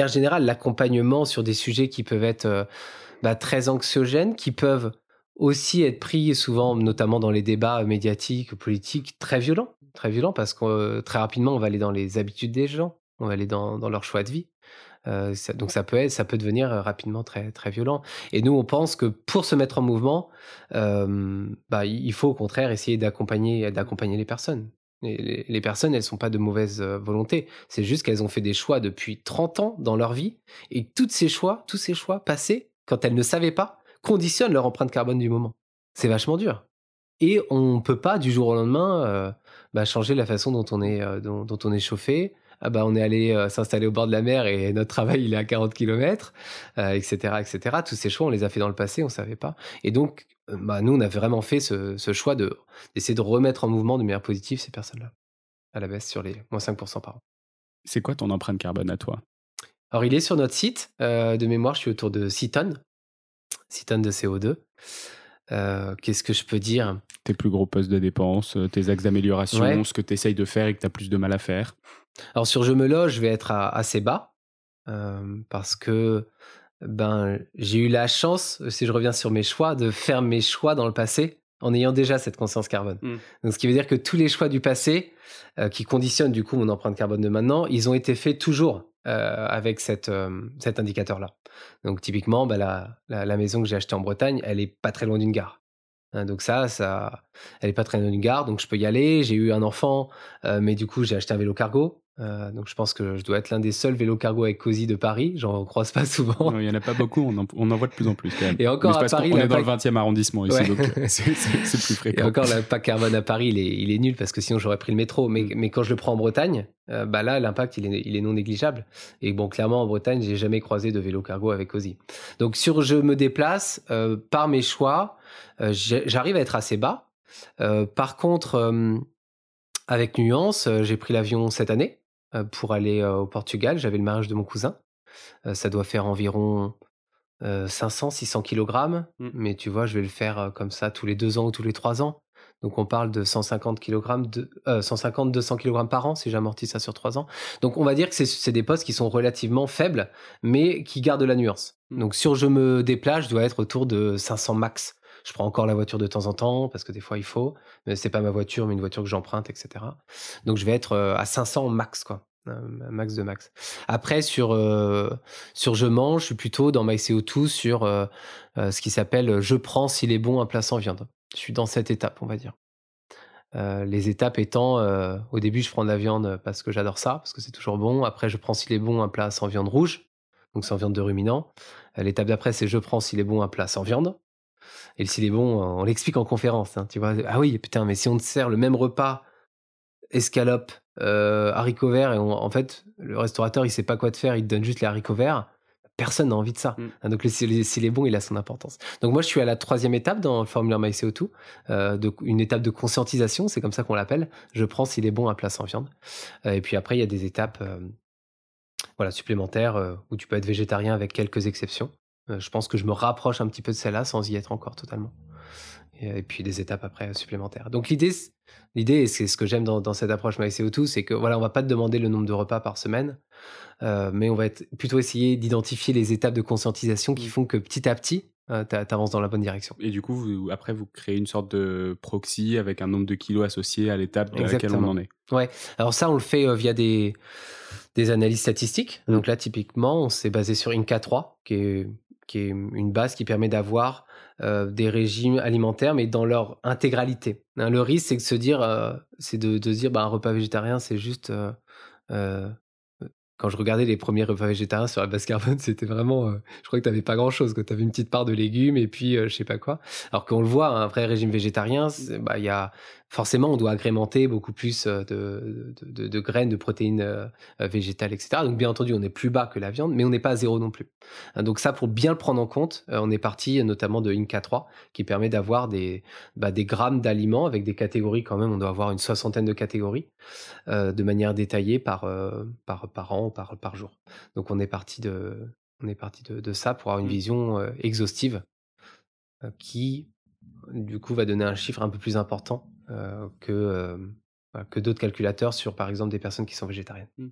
En général, l'accompagnement sur des sujets qui peuvent être bah, très anxiogènes, qui peuvent aussi être pris souvent, notamment dans les débats médiatiques politiques, très violents. Très violents parce que très rapidement, on va aller dans les habitudes des gens, on va aller dans, leur choix de vie. Euh, donc ça peut, être, ça peut devenir rapidement très, très violent. Et nous, on pense que pour se mettre en mouvement, euh, bah, il faut au contraire essayer d'accompagner les personnes. Les, personnes, elles sont pas de mauvaise volonté. C'est juste qu'elles ont fait des choix depuis 30 ans dans leur vie. Et tous ces choix, tous ces choix passés, quand elles ne savaient pas, conditionnent leur empreinte carbone du moment. C'est vachement dur. Et on ne peut pas du jour au lendemain euh, bah, changer la façon dont on est, euh, dont, on est chauffé. Ah bah, on est allé euh, s'installer au bord de la mer et notre travail il est à 40 km, etc., etc. Tous ces choix, on les a fait dans le passé, on ne savait pas. Et donc, bah, nous, on a vraiment fait ce, choix de, d'essayer de remettre en mouvement de manière positive ces personnes-là, à la baisse sur les moins 5% par an. C'est quoi ton empreinte carbone à toi? Alors, il est sur notre site. de mémoire, je suis autour de 6 tonnes. 6 tonnes de CO2. Euh, qu'est-ce que je peux dire? Tes plus gros postes de dépenses, euh, tes axes d'amélioration, ce que tu essayes de faire et que tu as plus de mal à faire Alors sur Je me loge, je vais être assez bas euh, parce que ben, j'ai eu la chance, si je reviens sur mes choix, de faire mes choix dans le passé en ayant déjà cette conscience carbone. Mmh. Donc, ce qui veut dire que tous les choix du passé, qui conditionnent du coup mon empreinte carbone de maintenant, ils ont été faits toujours avec cette, cet indicateur-là. Donc typiquement, bah, la, la, maison que j'ai achetée en Bretagne, elle est pas très loin d'une gare. Hein, donc ça, ça, elle est pas très loin d'une gare, donc je peux y aller. J'ai eu un enfant, euh, mais du coup j'ai acheté un vélo cargo. Euh, donc je pense que je dois être l'un des seuls vélos cargo avec Cozy de Paris. J'en croise pas souvent. il y en a pas beaucoup. On en, on en, voit de plus en plus quand même. Et encore à Paris, on est dans le 20e arrondissement ici, donc euh, c'est plus fréquent. Et encore l'impact carbone à Paris, il est, il est, nul parce que sinon j'aurais pris le métro. Mais, mm. mais quand je le prends en Bretagne, euh, bah là l'impact il est, il est non négligeable. Et bon, clairement en Bretagne, j'ai jamais croisé de vélo cargo avec Cozy. Donc sur je me déplace par mes choix, j'arrive à être assez bas. par contre, avec nuance, j'ai pris l'avion cette année. Euh, pour aller euh, au Portugal. J'avais le mariage de mon cousin. Euh, ça doit faire environ 500, 600 kg. Mais tu vois, je vais le faire comme ça tous les deux ans ou tous les trois ans. Donc on parle de 150 kg, de, 150, 200 kg par an si j'amortis ça sur trois ans. Donc on va dire que c'est des postes qui sont relativement faibles, mais qui gardent la nuance. Mmh. Donc sur je me déplace, je dois être autour de 500 max. Je prends encore la voiture de temps en temps parce que des fois il faut. Mais c'est pas ma voiture, mais une voiture que j'emprunte, etc. Donc je vais être euh, à 500 max, quoi. max de max. Après, sur, euh, sur je mange, je suis plutôt dans MyCO2 sur euh, ce qui s'appelle je prends s'il est bon un plat sans viande. Je suis dans cette étape, on va dire. les étapes étant, au début, je prends de la viande parce que j'adore ça, parce que c'est toujours bon. Après, je prends s'il est bon un plat sans viande rouge, donc sans viande de ruminant. L'étape d'après, c'est je prends s'il est bon un plat sans viande. Et s'il est bon, on l'explique en conférence. Hein, tu vois, ah oui, putain, mais si on te sert le même repas, escalope, euh, haricots verts, et en fait, le restaurateur, il sait pas quoi te faire, il te donne juste les haricots verts. Personne n'a envie de ça. Mm. Hein, donc, s'il est bon, il a son importance. Donc, moi, je suis à la troisième étape dans le formulaire MyCO2, euh, de, une étape de conscientisation, c'est comme ça qu'on l'appelle. Je prends s'il est bon un plat sans viande. Euh, et puis après, il y a des étapes voilà, supplémentaires où tu peux être végétarien avec quelques exceptions. Euh, je pense que je me rapproche un petit peu de celle-là sans y être encore totalement. Et, puis des étapes après supplémentaires. Donc l'idée, l'idée, et c'est ce que j'aime dans, cette approche MyCO2, c'est que voilà, on va pas te demander le nombre de repas par semaine, euh, mais on va être, plutôt essayer d'identifier les étapes de conscientisation qui mmh. font que petit à petit, euh, tu avances dans la bonne direction. Et du coup, après, vous créez une sorte de proxy avec un nombre de kilos associé à l'étape dans laquelle on en est. Ouais. Alors ça, on le fait via des, des analyses statistiques. Mmh. Donc là, typiquement, on s'est basé sur Inca 3, qui est qui est une base qui permet d'avoir euh, des régimes alimentaires, mais dans leur intégralité. Hein, le risque, c'est de se dire, euh, c'est de, dire, bah, un repas végétarien, c'est juste euh, quand je regardais les premiers repas végétariens sur la base carbone, c'était vraiment, je crois que tu n'avais pas grand chose, que tu avais une petite part de légumes et puis je sais pas quoi. Alors qu'on le voit, un vrai régime végétarien, bah, y a forcément, on doit agrémenter beaucoup plus euh, de, graines, de protéines euh, euh, végétales, etc. Donc, bien entendu, on est plus bas que la viande, mais on n'est pas à zéro non plus. Hein, donc, ça, pour bien le prendre en compte, on est parti notamment de Inca 3, qui permet d'avoir des, bah, des grammes d'aliments avec des catégories quand même. On doit avoir une soixantaine de catégories de manière détaillée par, par, par an, par, par jour. Donc, on est parti de, on est parti de, de ça pour avoir une mmh. vision exhaustive qui, du coup, va donner un chiffre un peu plus important que, euh, que d'autres calculateurs sur, par exemple, des personnes qui sont végétariennes. Mmh.